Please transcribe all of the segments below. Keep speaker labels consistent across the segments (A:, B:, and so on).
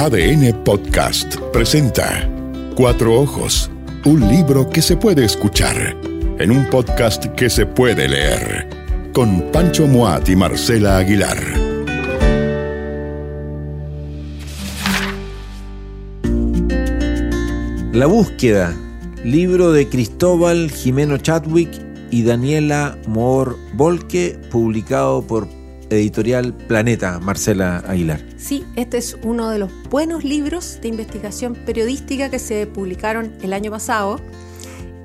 A: ADN Podcast presenta Cuatro Ojos, un libro que se puede escuchar en un podcast que se puede leer, con Pancho Moat y Marcela Aguilar.
B: La búsqueda, libro de Cristóbal Jimeno Chadwick y Daniela Moore Volke, publicado por editorial Planeta, Marcela Aguilar.
C: Sí, este es uno de los buenos libros de investigación periodística que se publicaron el año pasado,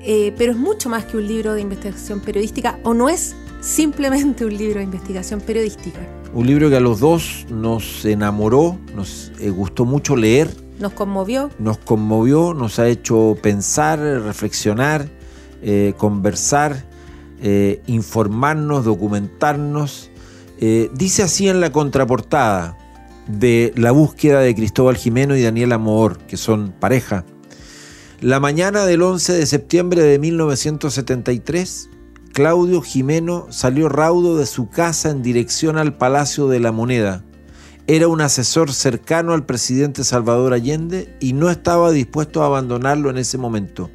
C: eh, pero es mucho más que un libro de investigación periodística o no es simplemente un libro de investigación periodística.
B: Un libro que a los dos nos enamoró, nos eh, gustó mucho leer.
C: Nos conmovió.
B: Nos conmovió, nos ha hecho pensar, reflexionar, eh, conversar, informarnos, documentarnos eh, dice así en la contraportada de La búsqueda de Cristóbal Jimeno y Daniela Moor, que son pareja. La mañana del 11 de septiembre de 1973, Claudio Jimeno salió raudo de su casa en dirección al Palacio de la Moneda. Era un asesor cercano al presidente Salvador Allende y no estaba dispuesto a abandonarlo en ese momento.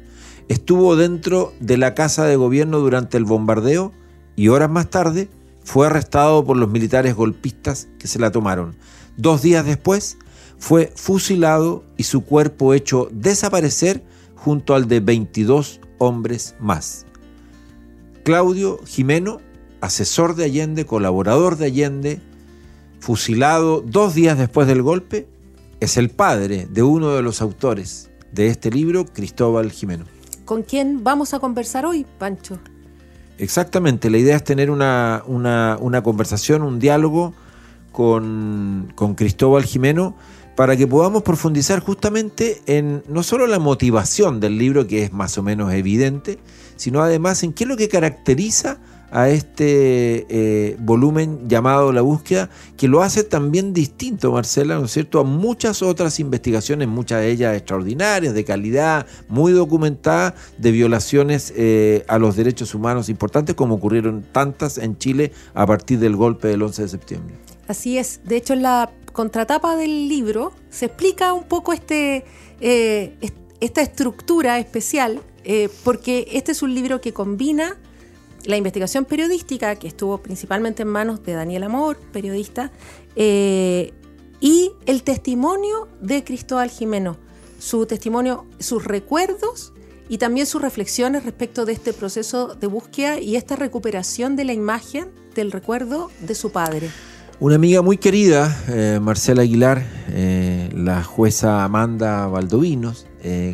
B: Estuvo dentro de la casa de gobierno durante el bombardeo y horas más tarde fue arrestado por los militares golpistas que se la tomaron. Dos días después fue fusilado y su cuerpo hecho desaparecer junto al de 22 hombres más. Claudio Jimeno, asesor de Allende, colaborador de Allende, fusilado dos días después del golpe, es el padre de uno de los autores de este libro, Cristóbal Jimeno.
C: ¿Con quién vamos a conversar hoy, Pancho?
B: Exactamente, la idea es tener una, conversación, un diálogo con, Cristóbal Jimeno para que podamos profundizar justamente en no solo la motivación del libro, que es más o menos evidente, sino además en qué es lo que caracteriza a este eh, volumen llamado La búsqueda, que lo hace también distinto, Marcela, ¿no es cierto?, a muchas otras investigaciones, muchas de ellas extraordinarias, de calidad, muy documentadas, de violaciones eh, a los derechos humanos importantes, como ocurrieron tantas en Chile a partir del golpe del 11 de septiembre.
C: Así es, de hecho en la contratapa del libro se explica un poco este, eh, esta estructura especial, porque este es un libro que combina la investigación periodística, que estuvo principalmente en manos de Daniel Amor, periodista, eh, y el testimonio de Cristóbal Jimeno, su testimonio, sus recuerdos y también sus reflexiones respecto de este proceso de búsqueda y esta recuperación de la imagen del recuerdo de su padre.
B: Una amiga muy querida, eh, Marcela Aguilar, eh, la jueza Amanda Valdovinos,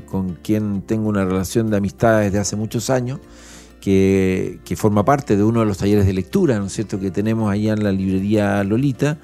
B: con quien tengo una relación de amistad desde hace muchos años, que, forma parte de uno de los talleres de lectura, ¿no es cierto?, que tenemos allá en la librería Lolita,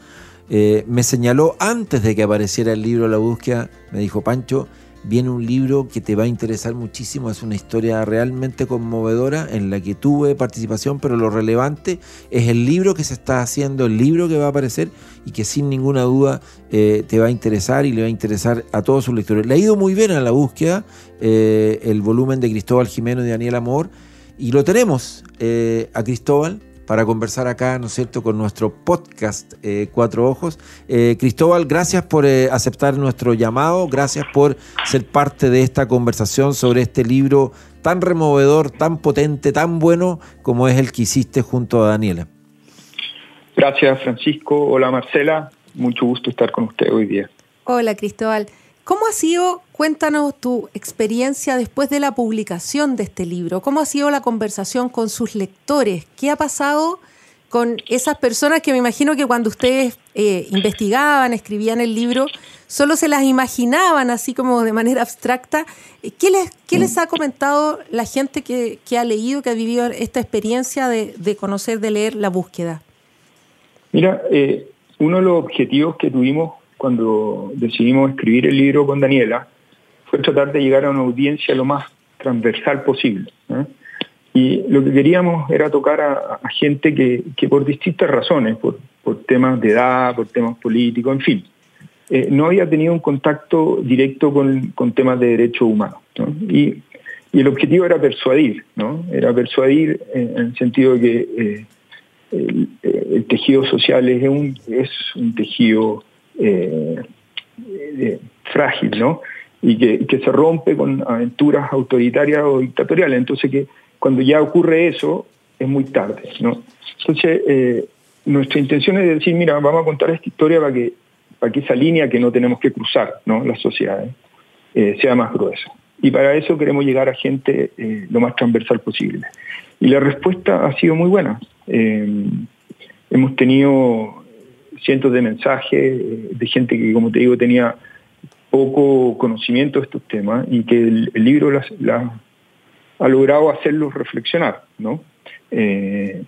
B: eh, me señaló antes de que apareciera el libro La búsqueda, me dijo, Pancho, viene un libro que te va a interesar muchísimo, es una historia realmente conmovedora en la que tuve participación, pero lo relevante es el libro que se está haciendo, el libro que va a aparecer y que sin ninguna duda eh, te va a interesar y le va a interesar a todos sus lectores. Le ha ido muy bien a la búsqueda, eh, el volumen de Cristóbal Jimeno y Daniel Amor, y lo tenemos eh, a Cristóbal para conversar acá, ¿no es cierto?, con nuestro podcast eh, Cuatro Ojos. Eh, Cristóbal, gracias por aceptar nuestro llamado, gracias por ser parte de esta conversación sobre este libro tan removedor, tan potente, tan bueno como es el que hiciste junto a Daniela.
D: Gracias, Francisco. Hola, Marcela. Mucho gusto estar con usted hoy día.
C: Hola, Cristóbal. ¿Cómo ha sido, cuéntanos tu experiencia después de la publicación de este libro? ¿Cómo ha sido la conversación con sus lectores? ¿Qué ha pasado con esas personas que me imagino que cuando ustedes eh, investigaban, escribían el libro, solo se las imaginaban así como de manera abstracta? ¿Qué les, qué les ha comentado la gente que, ha leído, que ha vivido esta experiencia de, conocer, de leer la búsqueda?
D: Mira, eh, uno de los objetivos que tuvimos cuando decidimos escribir el libro con Daniela, fue tratar de llegar a una audiencia lo más transversal posible. Y lo que queríamos era tocar a, gente que, por distintas razones, por, temas de edad, por temas políticos, en fin, eh, no había tenido un contacto directo con, temas de derechos humanos. Y, el objetivo era persuadir, ¿no? Era persuadir en, el sentido de que eh, el, tejido social es un, es un tejido eh, frágil, ¿no? Y que, se rompe con aventuras autoritarias o dictatoriales. Entonces, que cuando ya ocurre eso, es muy tarde, ¿no? Entonces, nuestra intención es decir, mira, vamos a contar esta historia para que, para que esa línea que no tenemos que cruzar, ¿no? Las sociedades, sea más gruesa. Y para eso queremos llegar a gente lo más transversal posible. Y la respuesta ha sido muy buena. Eh, hemos tenido cientos de mensajes eh, de gente que, como te digo, tenía poco conocimiento de estos temas y que el, libro ha logrado hacerlos reflexionar, ¿no? Eh,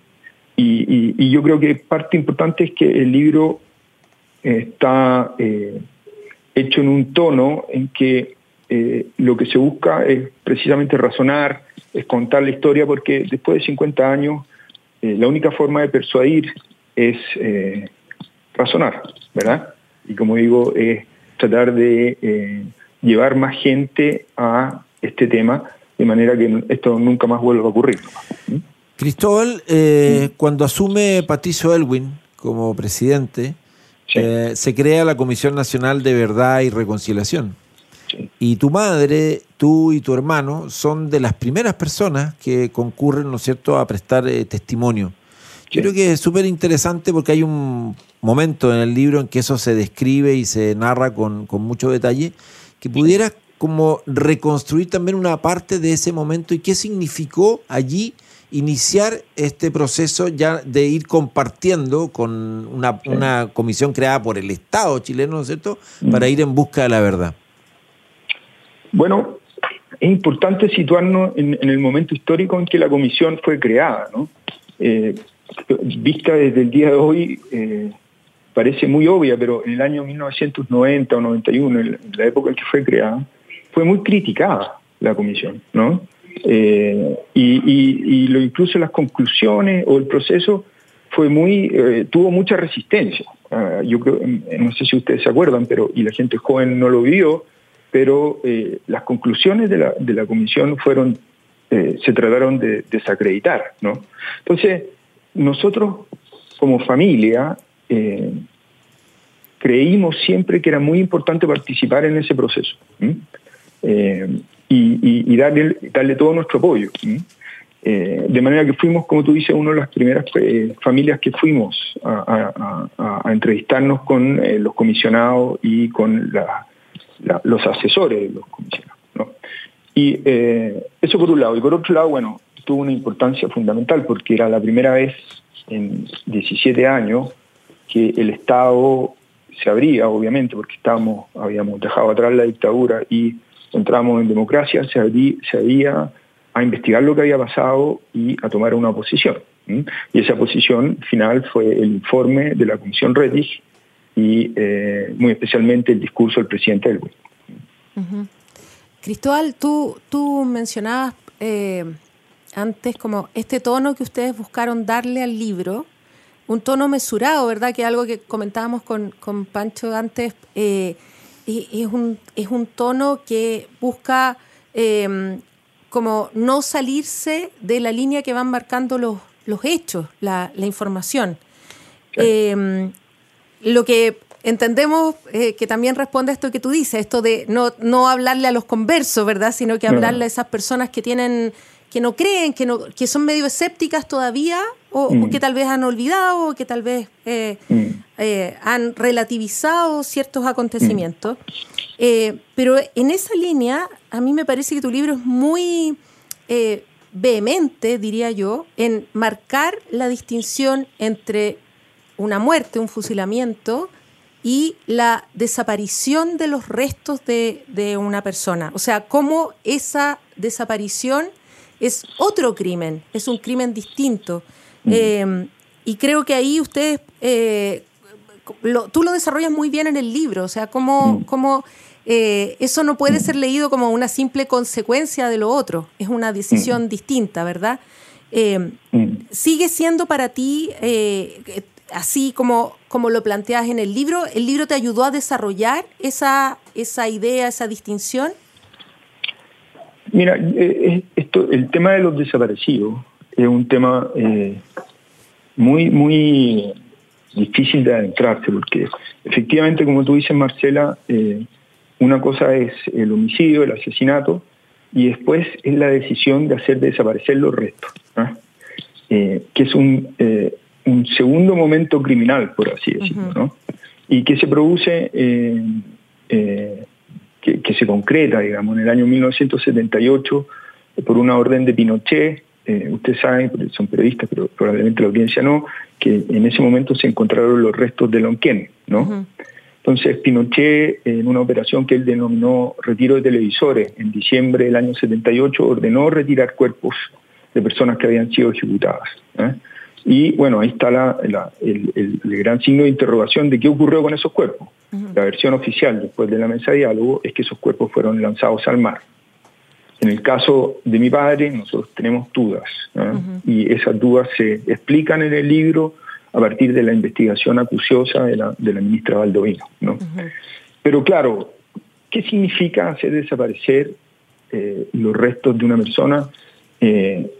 D: y, yo creo que parte importante es que el libro está hecho en un tono en que lo que se busca es precisamente razonar, es contar la historia, porque después de 50 años eh, la única forma de persuadir es eh, razonar, ¿verdad? Y como digo, es tratar de eh, llevar más gente a este tema de manera que esto nunca más vuelva a ocurrir.
B: ¿Mm? Cristóbal, cuando asume Patricio Elwin como presidente, se crea la Comisión Nacional de Verdad y Reconciliación. Y tu madre, tú y tu hermano son de las primeras personas que concurren, ¿no es cierto?, a prestar eh, testimonio. Yo creo que es súper interesante porque hay un momento en el libro en que eso se describe y se narra con, mucho detalle, que pudieras como reconstruir también una parte de ese momento y qué significó allí iniciar este proceso ya de ir compartiendo con una, una comisión creada por el Estado chileno, ¿no es cierto?, mm. para ir en busca de la verdad.
D: Bueno, es importante situarnos en, el momento histórico en que la comisión fue creada. ¿no? Eh, vista desde el día de hoy, eh, parece muy obvia, pero en el año 1990 o 91, en la época en que fue creada, fue muy criticada la comisión. ¿no? Eh, y, lo incluso las conclusiones o el proceso fue muy tuvo mucha resistencia. Ah, yo creo, no sé si ustedes se acuerdan, pero y la gente joven no lo vio, pero eh, las conclusiones de la, de la comisión fueron, eh, se trataron de desacreditar, ¿no? Entonces, nosotros como familia eh, creímos siempre que era muy importante participar en ese proceso y, darle, darle todo nuestro apoyo. de manera que fuimos, como tú dices, una de las primeras familias que fuimos a, entrevistarnos con los comisionados y con los asesores de los comisionados. Y eh, eso por un lado. Y por otro lado, bueno, tuvo una importancia fundamental porque era la primera vez en 17 años que el Estado se abría, obviamente, porque estábamos, habíamos dejado atrás la dictadura y entramos en democracia, se, abría, se había a investigar lo que había pasado y a tomar una posición. Y esa posición final fue el informe de la Comisión Rettig y eh, muy especialmente el discurso del presidente del
C: Cristóbal, tú, tú mencionabas eh, antes como este tono que ustedes buscaron darle al libro, un tono mesurado, ¿verdad? Que algo que comentábamos con, con Pancho antes, eh, es, un, es un tono que busca como no salirse de la línea que van marcando los, los hechos, la, la información lo que entendemos eh, que también responde a esto que tú dices, esto de no, no hablarle a los conversos, ¿verdad? Sino que hablarle a esas personas que tienen que no creen, que, no, que son medio escépticas todavía, o, mm. que tal vez han olvidado, o que tal vez eh, mm. eh, han relativizado ciertos acontecimientos. Mm. pero en esa línea, a mí me parece que tu libro es muy vehemente, diría yo, en marcar la distinción entre una muerte, un fusilamiento y la desaparición de los restos de, una persona. O sea, cómo esa desaparición es otro crimen, es un crimen distinto. Mm. Eh, y creo que ahí ustedes, eh, tú lo desarrollas muy bien en el libro, o sea, cómo, mm. eh, eso no puede mm. ser leído como una simple consecuencia de lo otro, es una decisión distinta, ¿verdad? ¿Sigue siendo para ti así como, como lo planteas en el libro, ¿el libro te ayudó a desarrollar esa, esa idea, esa distinción?
D: Mira, eh, eh, esto, el tema de los desaparecidos es un tema eh, muy, muy difícil de adentrarse, porque efectivamente, como tú dices, Marcela, eh, una cosa es el homicidio, el asesinato, y después es la decisión de hacer desaparecer los restos, eh, que es un, eh, un, segundo momento criminal, por así decirlo, ¿no? y que se produce, que, que, se concreta, digamos, en el año 1978 por una orden de Pinochet, eh, ustedes saben, son periodistas, pero probablemente la audiencia no, que en ese momento se encontraron los restos de Lonquén, ¿no? Entonces Pinochet, en una operación que él denominó retiro de televisores, en diciembre del año 78 ordenó retirar cuerpos de personas que habían sido ejecutadas. ¿eh? Y bueno, ahí está el, gran signo de interrogación de qué ocurrió con esos cuerpos. La versión oficial después de la mesa de diálogo es que esos cuerpos fueron lanzados al mar. En el caso de mi padre, nosotros tenemos dudas, y esas dudas se explican en el libro a partir de la investigación acuciosa de la, de la ministra Baldovino. ¿no? Pero claro, ¿qué significa hacer desaparecer eh, los restos de una persona? Eh,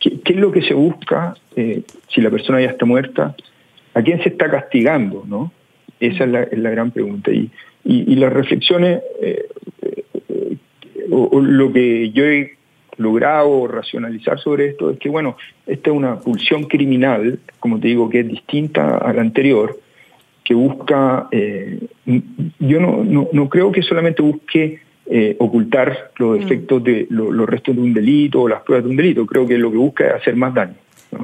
D: ¿qué, es lo que se busca eh, si la persona ya está muerta? ¿A quién se está castigando? ¿no? Esa es la, es la gran pregunta. Y, y, y las reflexiones o, lo que yo he logrado racionalizar sobre esto es que, bueno, esta es una pulsión criminal, como te digo, que es distinta a la anterior, que busca, eh, yo no, no, creo que solamente busque eh, ocultar los mm. efectos de los restos de un delito o las pruebas de un delito, creo que lo que busca es hacer más daño.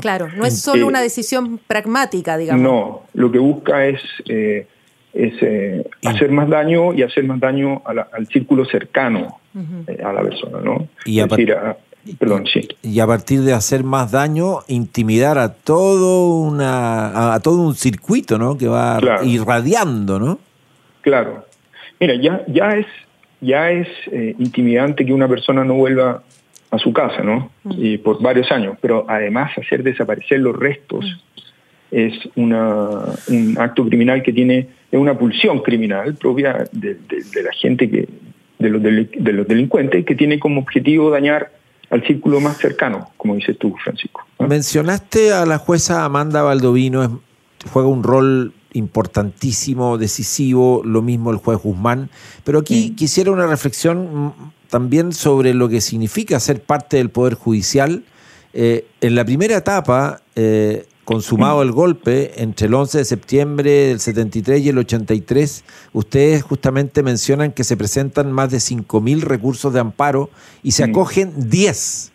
C: Claro, no es solo eh, una decisión pragmática, digamos.
D: No, lo que busca es es eh, hacer más daño y hacer más daño al círculo cercano eh, a la persona, ¿no?
B: Y a, perdón, sí. y a partir de hacer más daño, intimidar a todo una a, todo un circuito, ¿no? Que va irradiando, ¿no?
D: Claro. Mira, ya ya es ya es eh, intimidante que una persona no vuelva a su casa, ¿no? Y por varios años, pero además hacer desaparecer los restos es una, un acto criminal que tiene es una pulsión criminal propia de, la gente que de los, de los delincuentes que tiene como objetivo dañar al círculo más cercano, como dices tú, Francisco.
B: Mencionaste a la jueza Amanda Baldovino, juega un rol importantísimo, decisivo, lo mismo el juez Guzmán, pero aquí quisiera una reflexión mm, también sobre lo que significa ser parte del Poder Judicial. Eh, en la primera etapa, eh, consumado el golpe entre el 11 de septiembre del 73 y el 83, ustedes justamente mencionan que se presentan más de 5.000 recursos de amparo y se acogen 10.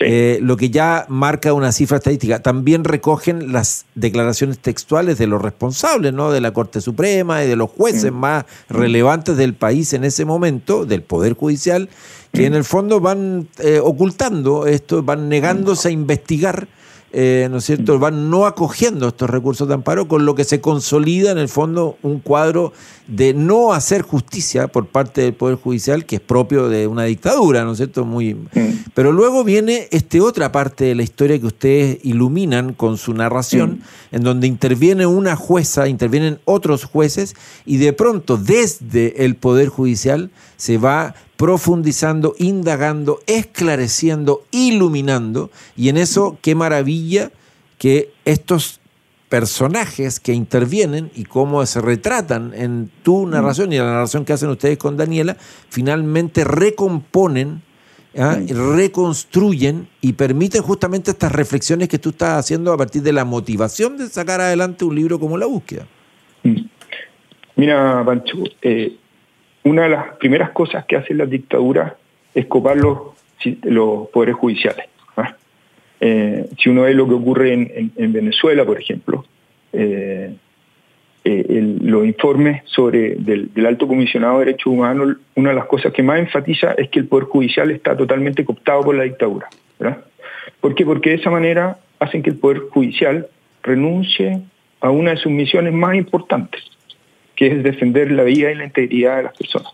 B: Eh, lo que ya marca una cifra estadística. También recogen las declaraciones textuales de los responsables, ¿no? De la Corte Suprema y de los jueces mm. más relevantes del país en ese momento, del Poder Judicial, que mm. en el fondo van eh, ocultando esto, van negándose a investigar eh, ¿no es cierto?, van no acogiendo estos recursos de amparo, con lo que se consolida en el fondo un cuadro de no hacer justicia por parte del Poder Judicial, que es propio de una dictadura, ¿no es cierto? Muy... Pero luego viene este otra parte de la historia que ustedes iluminan con su narración, en donde interviene una jueza, intervienen otros jueces, y de pronto desde el Poder Judicial se va profundizando, indagando, esclareciendo, iluminando. Y en eso, qué maravilla que estos personajes que intervienen y cómo se retratan en tu mm. narración y la narración que hacen ustedes con Daniela, finalmente recomponen, ¿ah? reconstruyen y permiten justamente estas reflexiones que tú estás haciendo a partir de la motivación de sacar adelante un libro como La búsqueda. Mm.
D: Mira, Pancho, eh, una de las primeras cosas que hacen las dictaduras es copar los, poderes judiciales. ¿ah? Eh, si uno ve lo que ocurre en, Venezuela, por ejemplo, eh, eh, los informes sobre del, alto comisionado de derechos humanos, una de las cosas que más enfatiza es que el poder judicial está totalmente cooptado por la dictadura. ¿Por qué? Porque de esa manera hacen que el poder judicial renuncie a una de sus misiones más importantes, que es defender la vida y la integridad de las personas,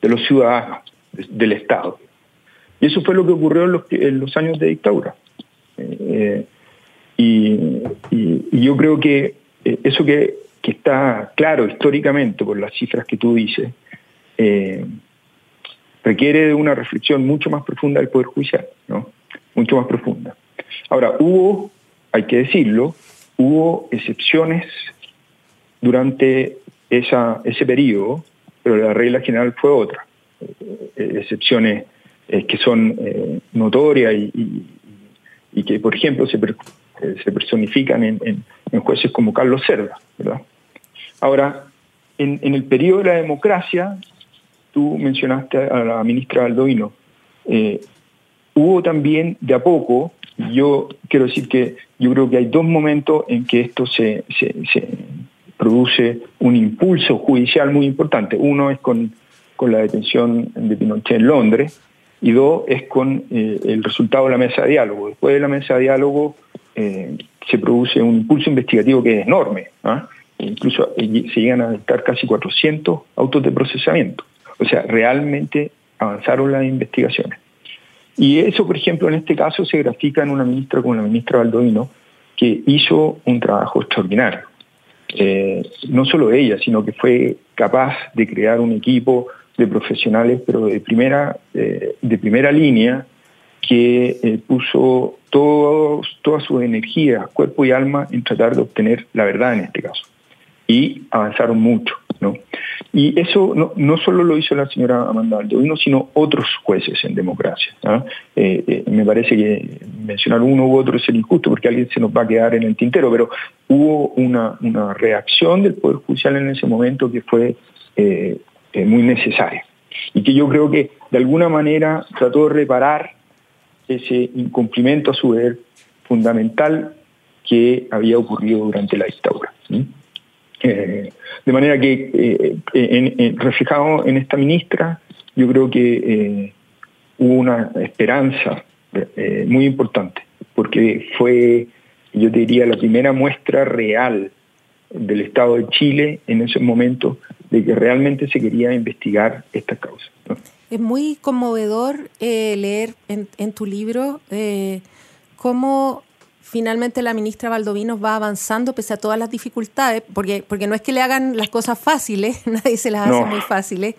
D: de los ciudadanos, del Estado. Y eso fue lo que ocurrió en los, años de dictadura. Eh, y, yo creo que eh, eso que, está claro históricamente por las cifras que tú dices, eh, requiere de una reflexión mucho más profunda del Poder Judicial, ¿no? mucho más profunda. Ahora, hubo, hay que decirlo, hubo excepciones durante ese periodo, pero la regla general fue otra. Eh, excepciones eh, que son eh, notorias y, que, por ejemplo, se, personifican en, jueces como Carlos Cerda. Ahora, en, el periodo de la democracia, tú mencionaste a la ministra Aldovino, hubo también de a poco, yo quiero decir que yo creo que hay dos momentos en que esto se produce un impulso judicial muy importante. Uno es con, con la detención de Pinochet en Londres y dos es con eh, el resultado de la mesa de diálogo. Después de la mesa de diálogo eh, se produce un impulso investigativo que es enorme. ¿ah? E incluso eh, se llegan a dictar casi 400 autos de procesamiento. O sea, realmente avanzaron las investigaciones. Y eso, por ejemplo, en este caso se grafica en una ministra como la ministra Baldovino, que hizo un trabajo extraordinario. Eh, no solo ella, sino que fue capaz de crear un equipo de profesionales, pero de primera, eh, de primera línea, que eh, puso todos, toda su energía, cuerpo y alma en tratar de obtener la verdad en este caso. Y avanzaron mucho. Y eso no, solo lo hizo la señora Amanda Aldovino, sino otros jueces en democracia. ¿ah? Eh, eh, me parece que mencionar uno u otro es el injusto porque alguien se nos va a quedar en el tintero, pero hubo una, reacción del Poder Judicial en ese momento que fue eh, muy necesaria y que yo creo que de alguna manera trató de reparar ese incumplimiento a su vez fundamental que había ocurrido durante la dictadura. Eh, de manera que, eh, en, reflejado en esta ministra, yo creo que eh, hubo una esperanza muy importante, porque fue, yo te diría, la primera muestra real del Estado de Chile en ese momento de que realmente se quería investigar esta causa.
C: Es muy conmovedor leer en, en, tu libro cómo finalmente la ministra Valdovinos va avanzando pese a todas las dificultades, porque, porque no es que le hagan las cosas fáciles, nadie se las hace muy fáciles.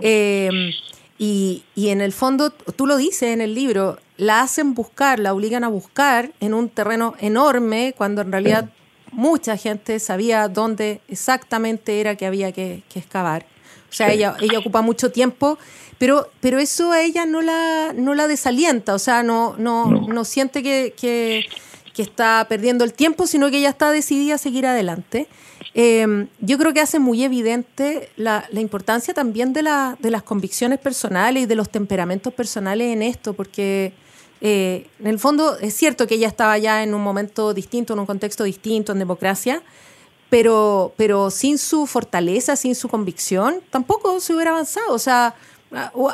C: Em, y, y, en el fondo, tú lo dices en el libro, la hacen buscar, la obligan a buscar en un terreno enorme, cuando en realidad mucha gente sabía dónde exactamente era que había que, excavar. O sea, ella, ella ocupa mucho tiempo, pero, pero eso a ella no la, no la desalienta, o sea, no, no, no. siente que, que que está perdiendo el tiempo, sino que ella está decidida a seguir adelante. Em, yo creo que hace muy evidente la, importancia también de, la, de, las convicciones personales y de los temperamentos personales en esto, porque eh, en el fondo es cierto que ella estaba ya en un momento distinto, en un contexto distinto, en democracia, pero, pero sin su fortaleza, sin su convicción, tampoco se hubiera avanzado. O sea,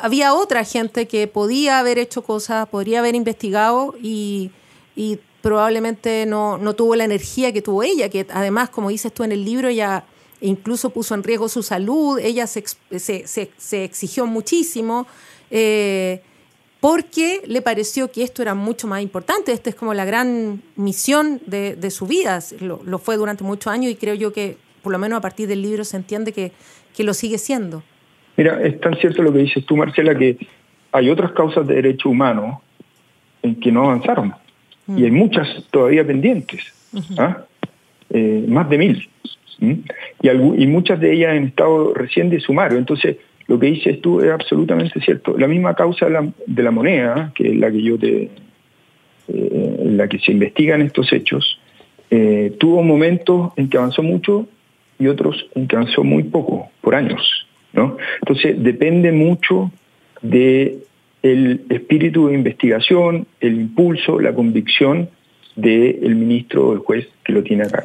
C: había otra gente que podía haber hecho cosas, podría haber investigado y, y probablemente no, no, tuvo la energía que tuvo ella, que además, como dices tú en el libro, ella incluso puso en riesgo su salud, ella se, se, se, exigió muchísimo, eh, porque le pareció que esto era mucho más importante, esta es como la gran misión de, de su vida, lo, lo, fue durante muchos años y creo yo que por lo menos a partir del libro se entiende que, que lo sigue siendo.
D: Mira, es tan cierto lo que dices tú, Marcela, que hay otras causas de derecho humano en que no avanzaron y hay muchas todavía pendientes, ¿ah? eh, más de mil. Y, y, muchas de ellas en estado recién de sumario. Entonces, lo que dices tú es absolutamente cierto. La misma causa de la, moneda, que es la que yo te. Eh, la que se investigan estos hechos, eh, tuvo momentos en que avanzó mucho y otros en que avanzó muy poco, por años. ¿no? Entonces, depende mucho de el espíritu de investigación, el impulso, la convicción del ministro o el juez que lo tiene acá.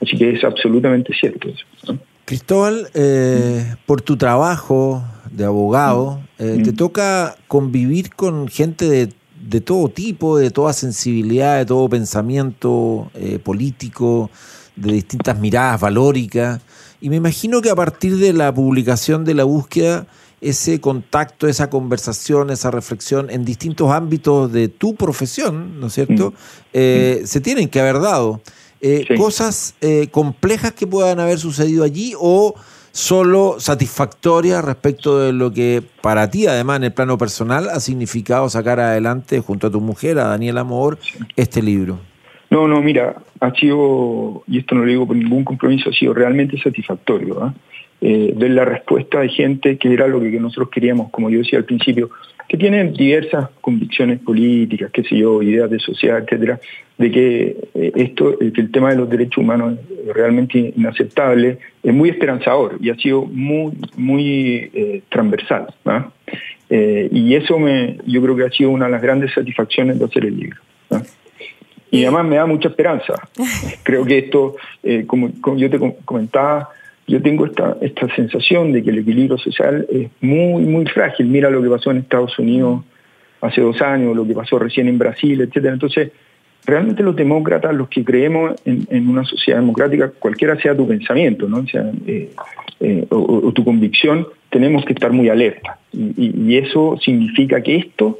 D: Así que es absolutamente cierto eso.
B: Cristóbal, eh, por tu trabajo de abogado, eh, te toca convivir con gente de, de, todo tipo, de toda sensibilidad, de todo pensamiento eh, político, de distintas miradas valóricas. Y me imagino que a partir de la publicación de la búsqueda, ese contacto, esa conversación, esa reflexión en distintos ámbitos de tu profesión, ¿no es cierto? Mm. Eh, se tienen que haber dado. Eh, cosas eh, complejas que puedan haber sucedido allí o solo satisfactorias respecto de lo que para ti, además, en el plano personal, ha significado sacar adelante junto a tu mujer, a Daniela Amor, este libro.
D: No, no, mira, ha sido, y esto no lo digo por ningún compromiso, ha sido realmente satisfactorio. ¿ah? Eh, ver la respuesta de gente que era lo que nosotros queríamos, como yo decía al principio, que tienen diversas convicciones políticas, qué sé yo, ideas de sociedad, etcétera, de que eh, esto, que el tema de los derechos humanos es realmente inaceptable, es muy esperanzador y ha sido muy, muy eh, transversal. y eso me, yo creo que ha sido una de las grandes satisfacciones de hacer el libro. Y además me da mucha esperanza. Creo que esto, eh, como, yo te comentaba, yo tengo esta, esta sensación de que el equilibrio social es muy, muy frágil. Mira lo que pasó en Estados Unidos hace dos años, lo que pasó recién en Brasil, etcétera. Entonces, realmente los demócratas, los que creemos en, una sociedad democrática, cualquiera sea tu pensamiento, ¿no? Eh, eh, o, tu convicción, tenemos que estar muy alerta. y, eso significa que esto,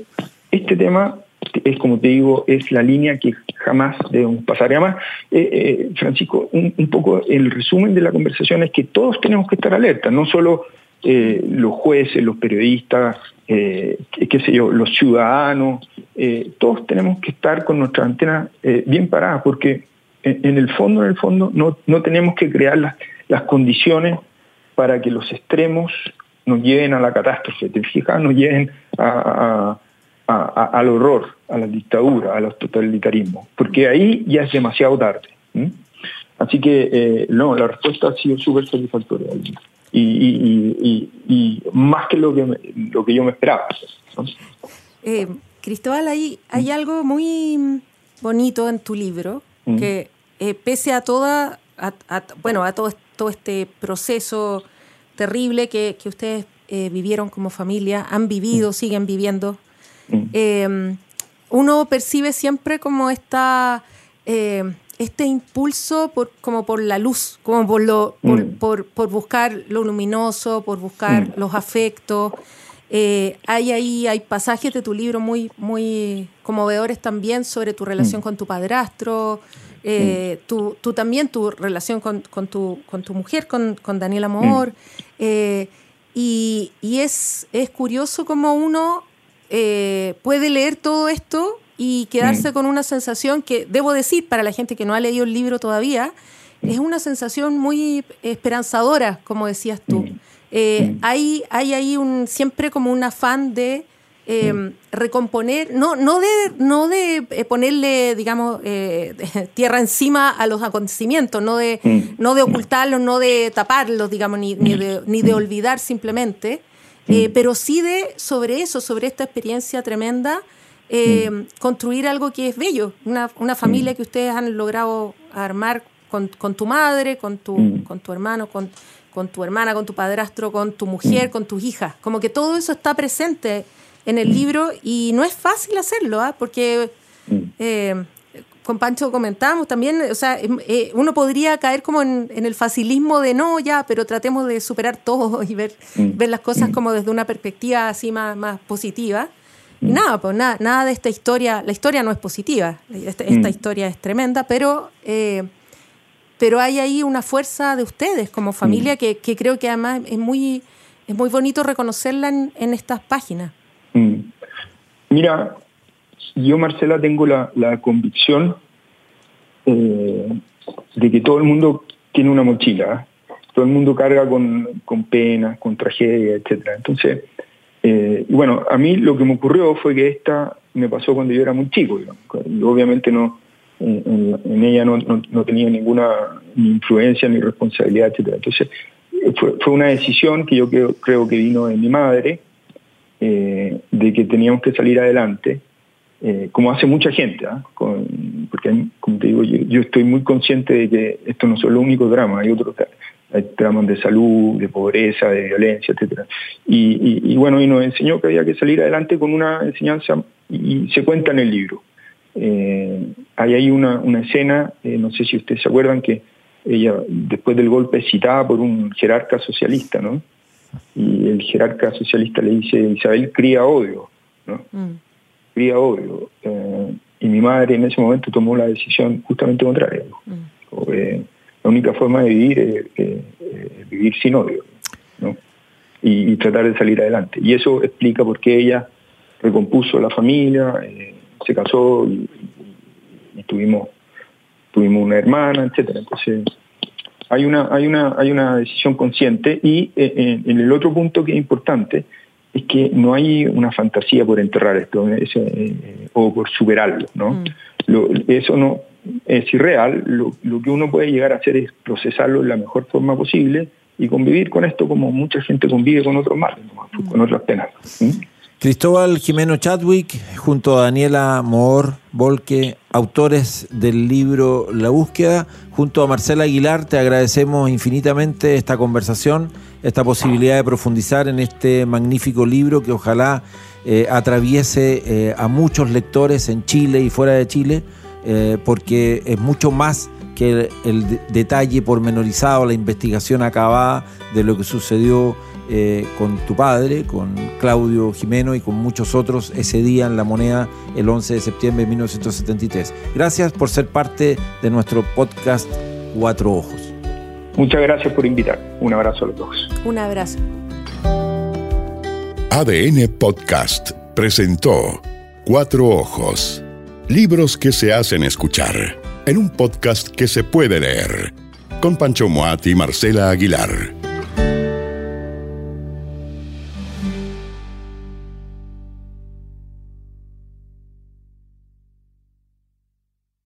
D: este tema es como te digo, es la línea que jamás debemos pasar. además, eh, eh, Francisco, un, poco el resumen de la conversación es que todos tenemos que estar alerta, no solo eh, los jueces, los periodistas, qué sé yo, los ciudadanos, todos tenemos que estar con nuestra antena bien paradas, porque en, el fondo, en el fondo, no, no tenemos que crear las, las condiciones para que los extremos nos lleven a la catástrofe, te fijas, nos lleven a al horror, a la dictadura, a los totalitarismos, porque ahí ya es demasiado tarde. Así que, eh, no, la respuesta ha sido súper satisfactoria. Y, más que lo que, lo que yo me esperaba.
C: Eh, Cristóbal, hay, hay algo muy bonito en tu libro, que eh, pese a toda, bueno, a todo, todo este proceso terrible que, que ustedes vivieron como familia, han vivido, siguen viviendo, Em, uno percibe siempre como esta, em, este impulso por, como por la luz, como por, lo, por, mm. buscar lo luminoso, por buscar mm. los afectos. Eh, hay ahí, hay pasajes de tu libro muy, muy conmovedores también sobre tu relación mm. con tu padrastro, eh, tu, también tu relación con, tu, con tu mujer, con, con Daniela Amor. Eh, y, y es, es curioso como uno eh, puede leer todo esto y quedarse mm. con una sensación que, debo decir, para la gente que no ha leído el libro todavía, es una sensación muy esperanzadora, como decías tú. Mm. Eh, mm. hay, hay ahí un, siempre como un afán de em, recomponer, no, no de, no de eh, ponerle, digamos, tierra encima a los acontecimientos, no de, no de ocultarlos, no de taparlos, digamos, ni, ni, de, ni de olvidar simplemente, eh, mm. pero sí de, sobre eso, sobre esta experiencia tremenda, eh, mm. construir algo que es bello, una, una familia mm. que ustedes han logrado armar con, con tu madre, con tu, con tu hermano, con, con tu hermana, con tu padrastro, con tu mujer, con tus hijas. Como que todo eso está presente en el libro y no es fácil hacerlo, ¿ah? porque eh, con Pancho comentábamos también, o sea, em, eh, uno podría caer como en, el facilismo de no, ya, pero tratemos de superar todo y ver, mm. ver las cosas mm. como desde una perspectiva así más, más positiva. Mm. nada, pues nada, nada de esta historia, la historia no es positiva, esta, historia es tremenda, pero, eh, pero hay ahí una fuerza de ustedes como familia que, que, creo que además es muy, es muy bonito reconocerla en, en estas páginas.
D: Mira, yo, Marcela, tengo la, convicción eh, de que todo el mundo tiene una mochila, ¿eh? todo el mundo carga con, con penas, con tragedia, etc. Entonces, eh, bueno, a mí lo que me ocurrió fue que esta me pasó cuando yo era muy chico. obviamente no, en, ella no, tenía ninguna influencia ni responsabilidad, etc. Entonces, fue, una decisión que yo creo que vino de mi madre, de que teníamos que salir adelante eh, como hace mucha gente, ¿ah? porque como te digo, yo, estoy muy consciente de que esto no son los únicos dramas, hay otros dramas de salud, de pobreza, de violencia, etc. Y, bueno, y nos enseñó que había que salir adelante con una enseñanza y, se cuenta en el libro. Eh, hay una, escena, eh, no sé si ustedes se acuerdan, que ella después del golpe es citada por un jerarca socialista, ¿no? Y el jerarca socialista le dice, Isabel cría odio, ¿no? Mm obvio. Eh, y mi madre en ese momento tomó la decisión justamente contraria. Mm. la única forma de vivir es, vivir sin odio y, tratar de salir adelante. Y eso explica por qué ella recompuso la familia, eh, se casó y, tuvimos tuvimos una hermana, etcétera. Entonces, hay una, hay una, hay una decisión consciente y en, el otro punto que es importante es que no hay una fantasía por enterrar esto o por superarlo, ¿no? Mm. eso no es irreal, lo, que uno puede llegar a hacer es procesarlo de la mejor forma posible y convivir con esto como mucha gente convive con otros males, con otras penas.
B: Cristóbal Jimeno Chadwick, junto a Daniela Moor Volque, autores del libro La búsqueda, junto a Marcela Aguilar, te agradecemos infinitamente esta conversación, esta posibilidad de profundizar en este magnífico libro que ojalá eh, atraviese eh, a muchos lectores en Chile y fuera de Chile eh, porque es mucho más que el, detalle pormenorizado, la investigación acabada de lo que sucedió con tu padre, con Claudio Jimeno y con muchos otros ese día en La Moneda el 11 de septiembre de 1973. Gracias por ser parte de nuestro podcast Cuatro Ojos.
D: Muchas gracias por invitar. Un abrazo a los dos.
C: Un abrazo.
A: ADN Podcast presentó Cuatro Ojos. Libros que se hacen escuchar en un podcast que se puede leer con Pancho Moat y Marcela Aguilar.